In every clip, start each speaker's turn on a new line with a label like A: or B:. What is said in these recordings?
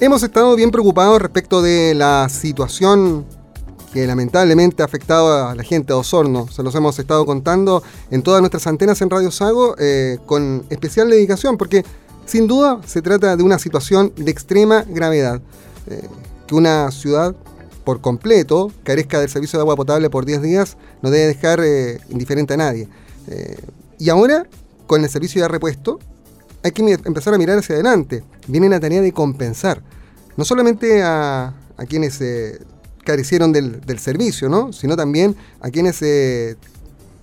A: Hemos estado bien preocupados respecto de la situación que lamentablemente ha afectado a la gente de Osorno. Se los hemos estado contando en todas nuestras antenas en Radio Sago eh, con especial dedicación, porque sin duda se trata de una situación de extrema gravedad. Eh, que una ciudad por completo carezca del servicio de agua potable por 10 días no debe dejar eh, indiferente a nadie. y ahora, con el servicio ya repuesto, hay que empezar a mirar hacia adelante. Viene la tarea de compensar, no solamente a, a quienes carecieron del, servicio, ¿no? Sino también a quienes se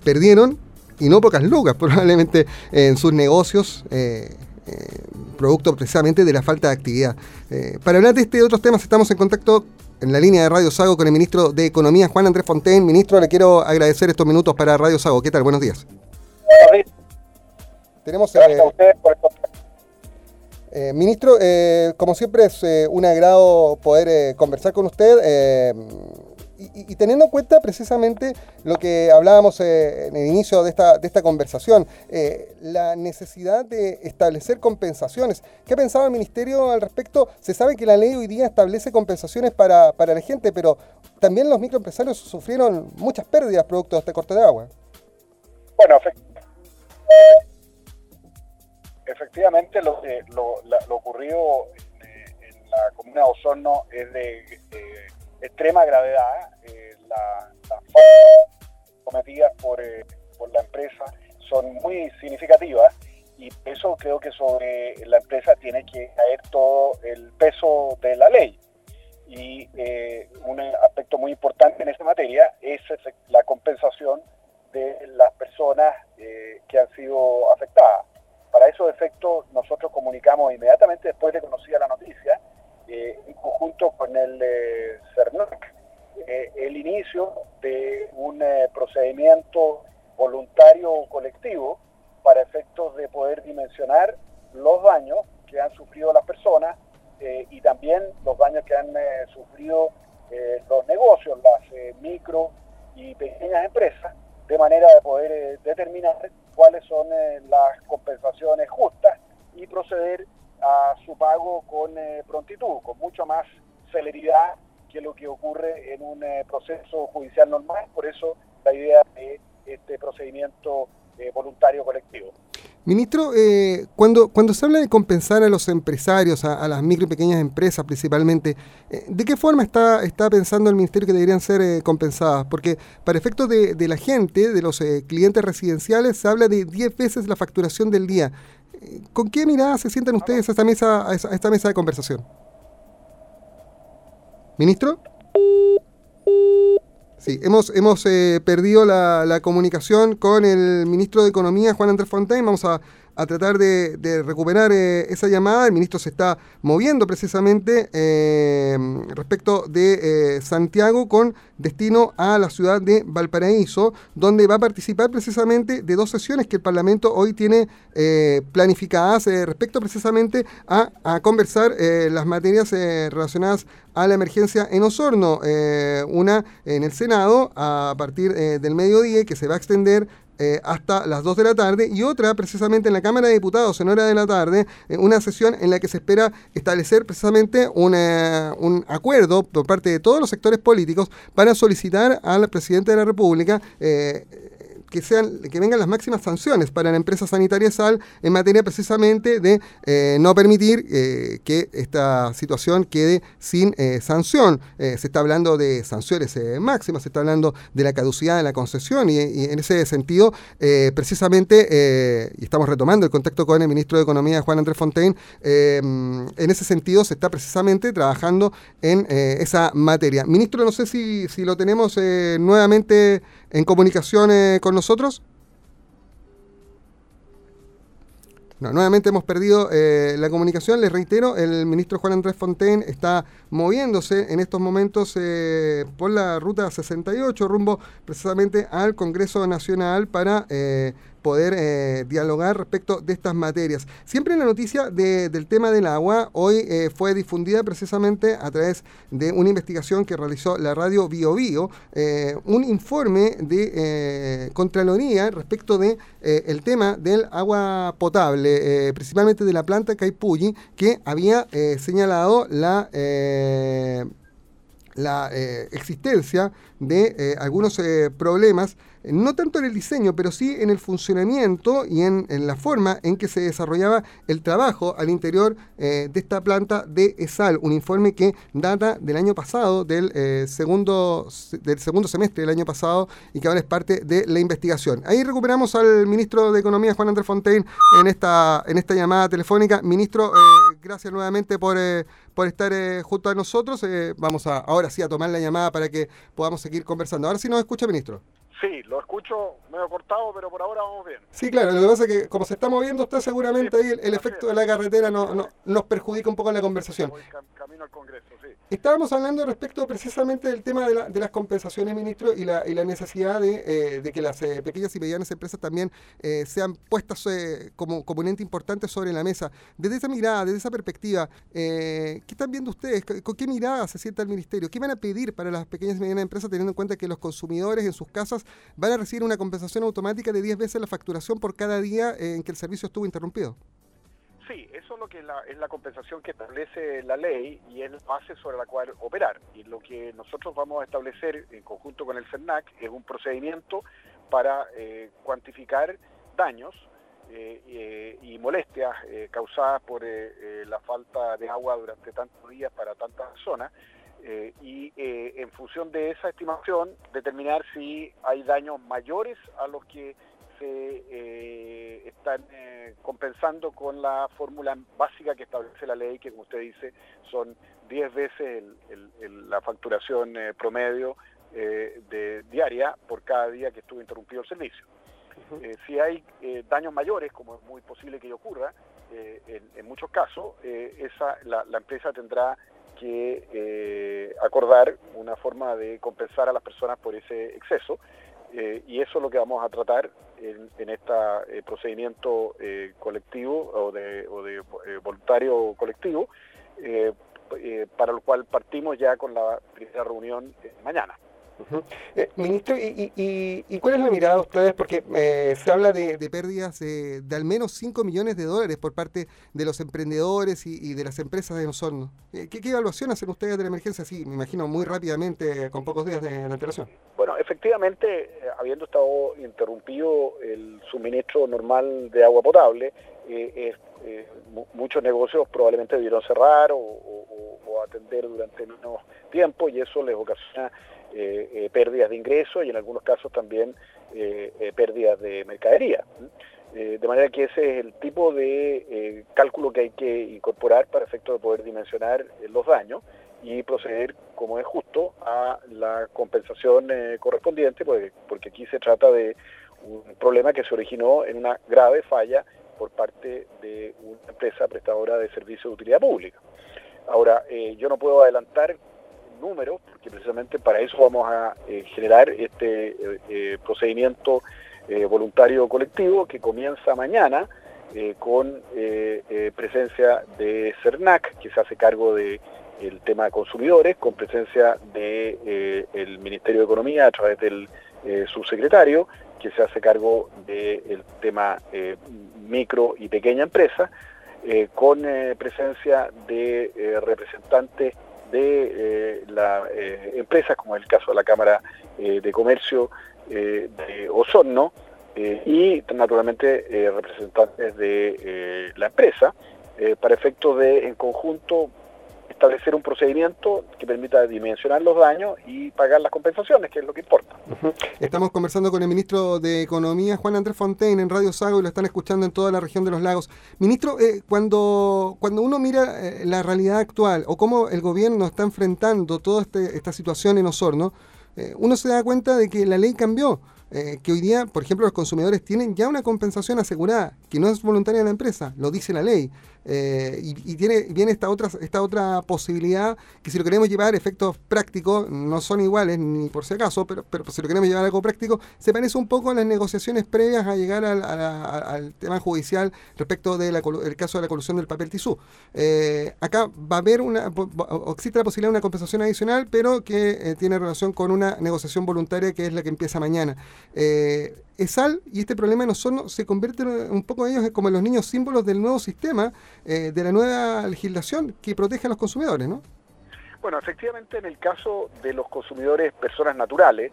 A: perdieron, y no pocas lucas, probablemente en sus negocios, eh, eh, producto precisamente de la falta de actividad. Eh, para hablar de este y otros temas, estamos en contacto en la línea de Radio Sago con el ministro de Economía, Juan Andrés Fontaine. Ministro, le quiero agradecer estos minutos para Radio Sago. ¿Qué tal? Buenos días. Buenos días. Tenemos, Gracias a ustedes por eh, ministro, eh, como siempre es eh, un agrado poder conversar con usted y, teniendo en cuenta precisamente lo que hablábamos en el inicio de esta, conversación, la necesidad de establecer compensaciones. ¿Qué ha pensado el Ministerio al respecto? Se sabe que la ley hoy día establece compensaciones para, para la gente, pero también los microempresarios sufrieron muchas pérdidas producto de este corte de agua.
B: Bueno, efectivamente lo, lo, lo ocurrido en, la comuna de Osorno es de extrema gravedad. Eh, las faltas cometidas por, eh, por la empresa son muy significativas y eso creo que sobre la empresa tiene que caer todo el peso de la ley. Y eh, un aspecto muy importante en esta materia es la compensación de las personas que han sido afectadas. Para esos efectos, nosotros comunicamos inmediatamente después de conocida la noticia, eh, en conjunto con el eh, CERNAC, eh, el inicio de un procedimiento voluntario colectivo para efectos de poder dimensionar los daños que han sufrido las personas y también los daños que han sufrido los negocios, las micro y pequeñas empresas, de manera de poder determinar cuáles son eh, las compensaciones justas y proceder a su pago con eh, prontitud, con mucho más celeridad que lo que ocurre en un eh, proceso judicial normal. Por eso la idea de este procedimiento voluntario colectivo.
A: Ministro, eh, cuando, cuando se habla de compensar a los empresarios, a, las micro y pequeñas empresas principalmente, eh, ¿de qué forma está, está pensando el Ministerio que deberían ser eh, compensadas? Porque para efectos de, la gente, de los clientes residenciales, se habla de 10 veces la facturación del día. ¿Con qué mirada se sientan ustedes a esta mesa, a esta mesa de conversación? ¿Ministro? Sí, hemos, hemos eh, perdido la, la, comunicación con el ministro de Economía, Juan Andrés Fontaine. Vamos a a tratar de, recuperar eh, esa llamada. El ministro se está moviendo precisamente eh, respecto de eh, Santiago con destino a la ciudad de Valparaíso, donde va a participar precisamente de dos sesiones que el Parlamento hoy tiene planificadas respecto precisamente a, a conversar las materias relacionadas a la emergencia en Osorno. una en el Senado a partir del mediodía que se va a extender eh, hasta las 2 de la tarde y otra precisamente en la Cámara de Diputados en hora de la tarde, eh, una sesión en la que se espera establecer precisamente un acuerdo por parte de todos los sectores políticos para solicitar al presidente de la República eh, que, sean, que vengan las máximas sanciones para la empresa sanitaria SAL en materia precisamente de eh, no permitir eh, que esta situación quede sin eh, sanción. se está hablando de sanciones máximas, se está hablando de la caducidad de la concesión y, en ese sentido, precisamente, y estamos retomando el contacto con el ministro de Economía, Juan Andrés Fontaine, en ese sentido se está precisamente trabajando en esa materia. Ministro, no sé si, si lo tenemos nuevamente en comunicación con nosotros? No, nuevamente hemos perdido eh, la comunicación. Les reitero, el ministro Juan Andrés Fontaine está moviéndose en estos momentos eh, por la ruta 68 rumbo precisamente al Congreso Nacional para eh, poder dialogar respecto de estas materias. Siempre la noticia del tema del agua hoy fue difundida precisamente a través de una investigación que realizó la radio Bio Bio, un informe de Contraloría respecto de el tema del agua potable, principalmente de la planta Caipulli, que había señalado la la eh, existencia de eh, algunos eh, problemas no tanto en el diseño, pero sí en el funcionamiento y en, la forma en que se desarrollaba el trabajo al interior de esta planta de ESAL, un informe que data del año pasado, del, segundo, del segundo semestre del año pasado y que ahora es parte de la investigación. Ahí recuperamos al ministro de Economía, Juan Andrés Fontaine, en esta, en esta llamada telefónica. Ministro, gracias nuevamente por, por estar junto a nosotros. vamos a, ahora sí a tomar la llamada para que podamos seguir conversando. Ahora sí nos escucha, ministro.
B: Sí, lo escucho medio cortado, pero por ahora vamos bien.
A: Sí, claro, lo que pasa es que como se está moviendo usted seguramente ahí el, efecto de la carretera no, nos perjudica un poco en la conversación. camino al Congreso. Estábamos hablando respecto precisamente del tema de, las compensaciones, ministro, y la, necesidad de, eh, que las eh, pequeñas y medianas empresas también eh, sean puestas como componente importante sobre la mesa. Desde esa mirada, desde esa perspectiva, ¿qué están viendo ustedes? ¿Con qué mirada se sienta el ministerio? ¿Qué van a pedir para las pequeñas y medianas empresas teniendo en cuenta que los consumidores en sus casas van a recibir una compensación automática de 10 veces la facturación por cada día en que el servicio estuvo interrumpido.
B: Sí, eso es lo que es la compensación que establece la ley y es la base sobre la cual operar. Y lo que nosotros vamos a establecer en conjunto con el CERNAC es un procedimiento para eh, cuantificar daños eh, eh, y molestias causadas por la falta de agua durante tantos días para tantas zonas y en función de esa estimación determinar si hay daños mayores a los que se eh, están compensando con la fórmula básica que establece la ley, que como usted dice son 10 veces la facturación promedio de diaria por cada día que estuvo interrumpido el servicio. si hay daños mayores, como es muy posible que ocurra, en, muchos casos, esa, la empresa tendrá que eh, acordar una forma de compensar a las personas por ese exceso eh, y eso es lo que vamos a tratar en, en este procedimiento colectivo o de, o de voluntario colectivo para lo cual partimos ya con la primera reunión mañana.
A: Eh, ministro, ¿y, cuál es la mirada de ustedes? Porque eh, se habla de, pérdidas de al menos 5 millones de dólares por parte de los emprendedores y, de las empresas de Osorno. Eh, ¿Qué, evaluación hacen ustedes de la emergencia? Sí, me imagino muy rápidamente, con pocos días de, antelación.
B: Bueno, efectivamente, habiendo estado interrumpido el suministro normal de agua potable, muchos negocios probablemente debieron cerrar o, o atender durante menos tiempo y eso les ocasiona eh, eh, pérdidas de ingresos y en algunos casos también eh, pérdidas de mercadería. de manera que ese es el tipo de cálculo que hay que incorporar para efecto de poder dimensionar los daños y proceder, como es justo, a la compensación correspondiente, porque, porque aquí se trata de un problema que se originó en una grave falla por parte de una empresa prestadora de servicios de utilidad pública. Ahora, yo no puedo adelantar números, porque precisamente para eso vamos a eh, generar este eh, eh, procedimiento voluntario colectivo que comienza mañana con presencia de CERNAC, que se hace cargo del tema de consumidores, con presencia del Ministerio de Economía a través del subsecretario, que se hace cargo del tema micro y pequeña empresa, con presencia de representantes de eh, las eh, empresas, como es el caso de la Cámara eh, de Comercio de Osorno, y naturalmente representantes de la empresa, para efectos de, en conjunto, establecer un procedimiento que permita dimensionar los daños y pagar las compensaciones, que es lo que importa.
A: Estamos conversando con el ministro de Economía, Juan Andrés Fontaine, en Radio Sago, y lo están escuchando en toda la región de los lagos. Ministro, eh, cuando, cuando uno mira eh, la realidad actual o cómo el gobierno está enfrentando toda este, esta situación en Osorno, eh, uno se da cuenta de que la ley cambió. eh, que hoy día, por ejemplo, los consumidores tienen ya una compensación asegurada, que no es voluntaria la empresa, lo dice la ley. Eh, y, tiene viene esta otra posibilidad que si lo queremos llevar a efectos prácticos no son iguales ni por si acaso pero pero si lo queremos llevar a algo práctico se parece un poco a las negociaciones previas a llegar al, tema judicial respecto del caso de la colusión del papel tisú eh, acá va a haber una existe la posibilidad de una compensación adicional pero que eh, tiene relación con una negociación voluntaria que es la que empieza mañana ESAL y este problema de nosotros se convierten un poco ellos como en los niños símbolos del nuevo sistema, eh, de la nueva legislación que protege a los consumidores, ¿no?
B: Bueno, efectivamente en el caso de los consumidores personas naturales,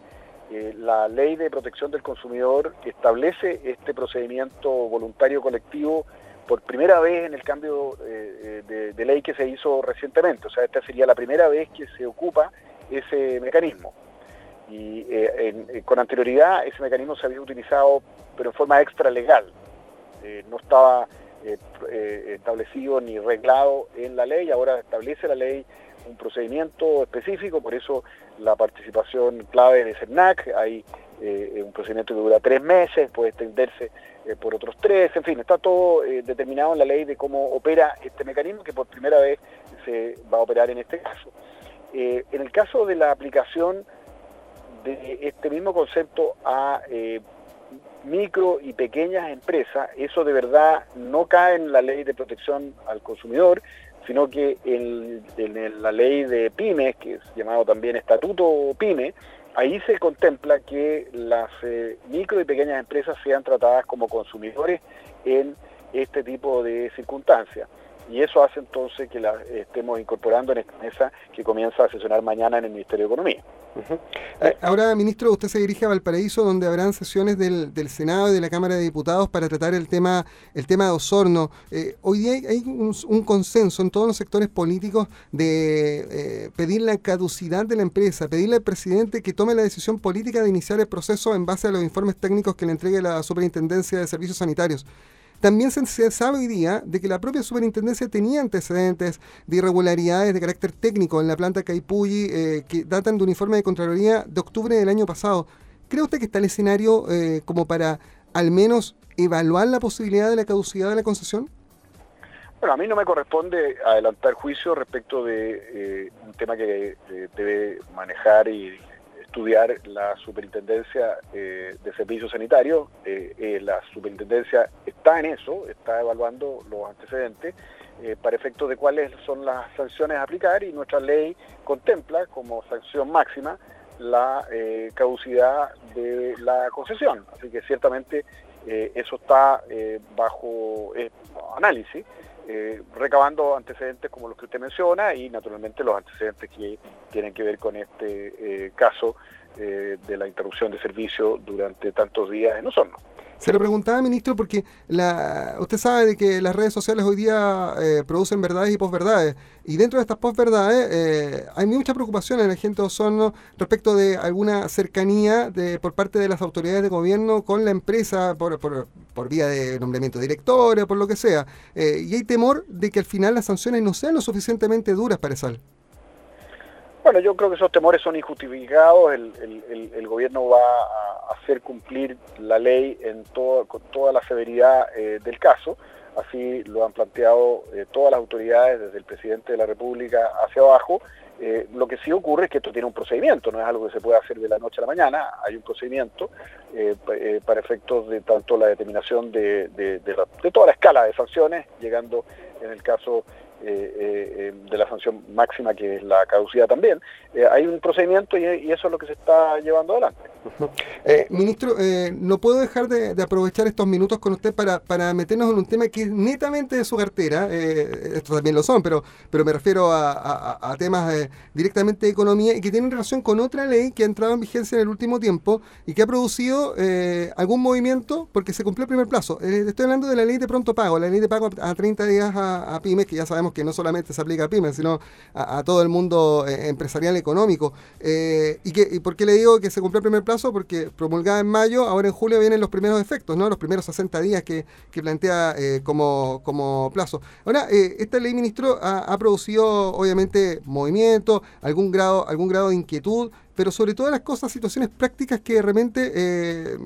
B: eh, la ley de protección del consumidor establece este procedimiento voluntario colectivo por primera vez en el cambio eh, de, de ley que se hizo recientemente. O sea, esta sería la primera vez que se ocupa ese mecanismo y eh, eh, con anterioridad ese mecanismo se había utilizado pero en forma extralegal, eh, no estaba establecido ni reglado en la ley, ahora establece la ley un procedimiento específico, por eso la participación clave de CERNAC, hay un procedimiento que dura tres meses, puede extenderse por otros tres, en fin, está todo determinado en la ley de cómo opera este mecanismo que por primera vez se va a operar en este caso. en el caso de la aplicación de este mismo concepto a eh, micro y pequeñas empresas, eso de verdad no cae en la ley de protección al consumidor, sino que en, la ley de pymes, que es llamado también Estatuto Pyme, ahí se contempla que las eh, micro y pequeñas empresas sean tratadas como consumidores en este tipo de circunstancias. Y eso hace entonces que la estemos incorporando en esta mesa que comienza a sesionar mañana en el Ministerio de Economía.
A: Eh, ahora, ministro, usted se dirige a Valparaíso, donde habrán sesiones del, Senado y de la Cámara de Diputados para tratar el tema, el tema de Osorno. Eh, hoy día hay, un, consenso en todos los sectores políticos de eh, pedir la caducidad de la empresa, pedirle al presidente que tome la decisión política de iniciar el proceso en base a los informes técnicos que le entregue la Superintendencia de Servicios Sanitarios. También se, sabe hoy día de que la propia superintendencia tenía antecedentes de irregularidades de carácter técnico en la planta Caipulli eh, que datan de un informe de Contraloría de octubre del año pasado. ¿Cree usted que está el escenario eh, como para al menos evaluar la posibilidad de la caducidad de la concesión?
B: Bueno, a mí no me corresponde adelantar juicio respecto de eh, un tema que debe manejar y estudiar la superintendencia eh, de servicios sanitarios. Eh, eh, la superintendencia está en eso, está evaluando los antecedentes para efectos de cuáles son las sanciones a aplicar y nuestra ley contempla como sanción máxima la caducidad de la concesión. Así que ciertamente eso está bajo análisis. Eh, recabando antecedentes como los que usted menciona y naturalmente los antecedentes que tienen que ver con este eh, caso eh, de la interrupción de servicio durante tantos días en Osorno.
A: Se lo preguntaba, ministro, porque la, usted sabe de que las redes sociales hoy día eh, producen verdades y posverdades. Y dentro de estas posverdades eh, hay mucha preocupación en la gente de Osorno respecto de alguna cercanía de, por parte de las autoridades de gobierno con la empresa por, por, por vía de nombramiento de directores, por lo que sea. Eh, y hay temor de que al final las sanciones no sean lo suficientemente duras para ESAL.
B: Bueno, yo creo que esos temores son injustificados. El, gobierno va a hacer cumplir la ley con toda la severidad eh, del caso. Así lo han planteado eh, todas las autoridades, desde el presidente de la República hacia abajo. Eh, lo que sí ocurre es que esto tiene un procedimiento, no es algo que se pueda hacer de la noche a la mañana, hay un procedimiento para efectos de tanto la determinación de, toda la escala de sanciones, llegando en el caso de la sanción máxima que es la caducidad también. Eh, hay un procedimiento y, eso es lo que se está llevando adelante.
A: ministro, no puedo dejar de, aprovechar estos minutos con usted para, para meternos en un tema que es netamente de su cartera, estos también lo son, pero, pero me refiero a, temas directamente de economía y que tienen relación con otra ley que ha entrado en vigencia en el último tiempo y que ha producido algún movimiento porque se cumplió el primer plazo. estoy hablando de la ley de pronto pago, la ley de pago a 30 días a, a pymes, que ya sabemos que no solamente se aplica a pymes, sino a, todo el mundo eh, empresarial económico. Eh, y, que, por qué le digo que se cumplió el primer plazo? Porque promulgada en mayo, ahora en julio vienen los primeros efectos, ¿no? los primeros 60 días que, plantea como, como plazo. Ahora, esta ley, ministro, ha, producido obviamente movimiento, algún grado, algún grado de inquietud pero sobre todas las cosas, situaciones prácticas que realmente eh,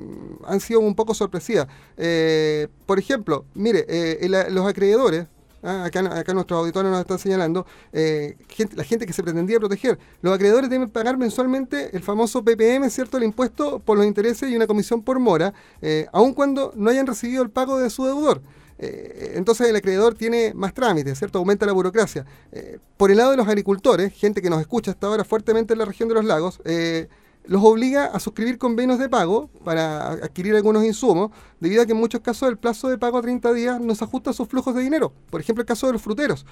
A: han sido un poco sorpresivas. Eh, por ejemplo, mire, eh, los acreedores, ah, acá, acá, nuestros auditores nos están señalando, la gente que se pretendía proteger, los acreedores deben pagar mensualmente el famoso PPM, ¿cierto? El impuesto por los intereses y una comisión por mora, aun cuando no hayan recibido el pago de su deudor. Eh, entonces el acreedor tiene más trámites, ¿cierto? Aumenta la burocracia. Eh, por el lado de los agricultores, gente que nos escucha hasta ahora fuertemente en la región de los lagos, eh, los obliga a suscribir convenios de pago para adquirir algunos insumos, debido a que en muchos casos el plazo de pago a 30 días no se ajusta a sus flujos de dinero. Por ejemplo, el caso de los fruteros.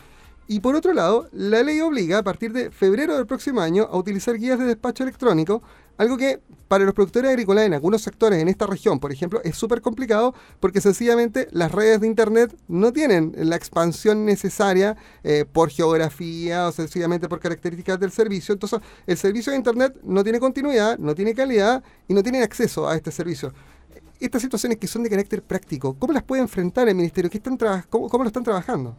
A: Y por otro lado, la ley obliga a partir de febrero del próximo año a utilizar guías de despacho electrónico, algo que para los productores agrícolas en algunos sectores en esta región, por ejemplo, es súper complicado porque sencillamente las redes de Internet no tienen la expansión necesaria eh, por geografía o sencillamente por características del servicio. Entonces, el servicio de Internet no tiene continuidad, no tiene calidad y no tiene acceso a este servicio. Estas situaciones que son de carácter práctico, ¿cómo las puede enfrentar el Ministerio? ¿Qué están cómo, ¿Cómo lo están trabajando?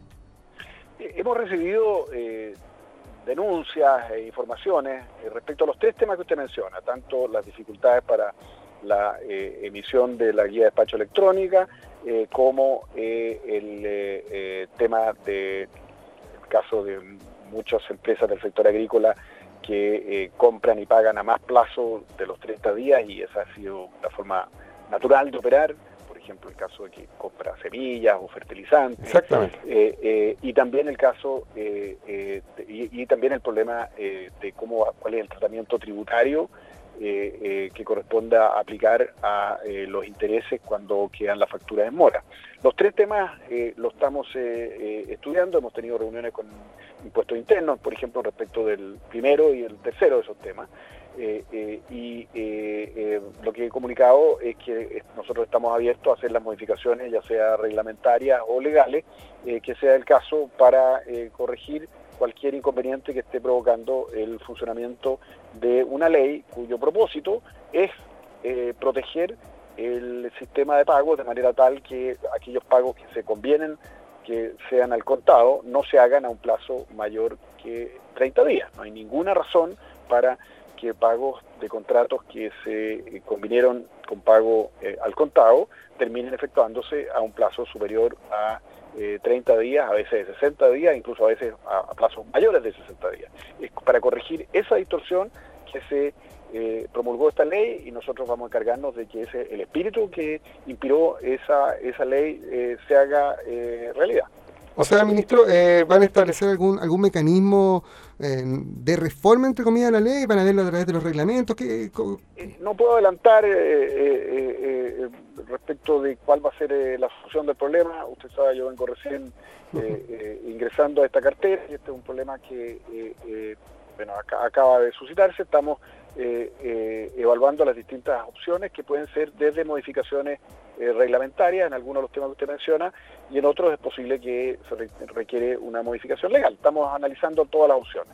B: Hemos recibido eh, denuncias e informaciones eh, respecto a los tres temas que usted menciona, tanto las dificultades para la eh, emisión de la guía de despacho electrónica, como el tema de caso de muchas empresas del sector agrícola que compran y pagan a más plazo de los 30 días y esa ha sido la forma natural de operar ejemplo, el caso de que compra semillas o fertilizantes.
A: Exactamente.
B: Eh, eh, y también el caso, eh, y, también el problema de cómo cuál es el tratamiento tributario que corresponda aplicar a los intereses cuando quedan las facturas en mora. Los tres temas los estamos estudiando, hemos tenido reuniones con impuestos internos, por ejemplo, respecto del primero y el tercero de esos temas. Eh, eh, y eh, lo que he comunicado es que nosotros estamos abiertos a hacer las modificaciones, ya sea reglamentarias o legales, que sea el caso para corregir cualquier inconveniente que esté provocando el funcionamiento de una ley cuyo propósito es proteger el sistema de pago de manera tal que aquellos pagos que se convienen que sean al contado no se hagan a un plazo mayor que 30 días. No hay ninguna razón para que pagos de contratos que se eh, convinieron con pago eh, al contado terminen efectuándose a un plazo superior a 30 eh, días, a veces de 60 días, incluso a veces a, plazos mayores de 60 días. Es para corregir esa distorsión que se promulgó esta ley y nosotros vamos a encargarnos de que ese el espíritu que inspiró esa, esa ley se haga realidad.
A: O sea, ministro, eh, ¿van a establecer algún algún mecanismo eh, de reforma, entre comillas, de la ley? ¿Van a verlo a través de los reglamentos? ¿Qué,
B: eh, no puedo adelantar respecto de cuál va a ser la solución del problema. Usted sabe, yo vengo recién ingresando a esta cartera y este es un problema que bueno, acaba de suscitarse. Estamos evaluando las distintas opciones que pueden ser desde modificaciones eh, en algunos de los temas que usted menciona y en otros es posible que se requiere una modificación legal. Estamos analizando todas las opciones.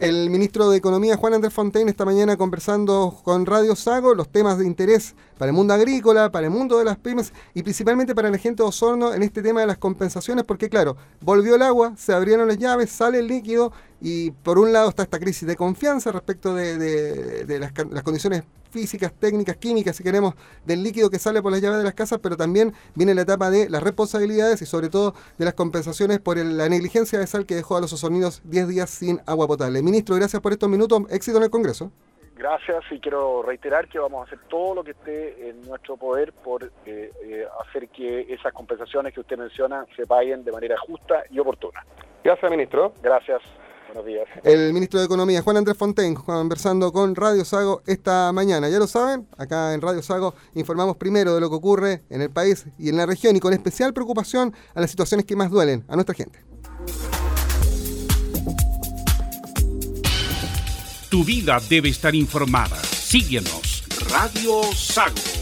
A: El ministro de Economía, Juan Andrés Fontaine, esta mañana conversando con Radio Sago los temas de interés para el mundo agrícola, para el mundo de las pymes y principalmente para la gente de Osorno en este tema de las compensaciones, porque claro, volvió el agua, se abrieron las llaves, sale el líquido y por un lado está esta crisis de confianza respecto de, las, las, condiciones físicas, técnicas, químicas, si queremos, del líquido que sale por las llaves de las casas, pero también viene la etapa de las responsabilidades y sobre todo de las compensaciones por la negligencia de sal que dejó a los osorninos 10 días sin agua potable. Ministro, gracias por estos minutos. Éxito en el Congreso.
B: Gracias y quiero reiterar que vamos a hacer todo lo que esté en nuestro poder por eh, eh, hacer que esas compensaciones que usted menciona se paguen de manera justa y oportuna.
A: Gracias, ministro.
B: Gracias. Buenos días.
A: El ministro de Economía, Juan Andrés Fontaine, conversando con Radio Sago esta mañana. Ya lo saben, acá en Radio Sago informamos primero de lo que ocurre en el país y en la región y con especial preocupación a las situaciones que más duelen a nuestra gente.
C: Tu vida debe estar informada. Síguenos. Radio Sago.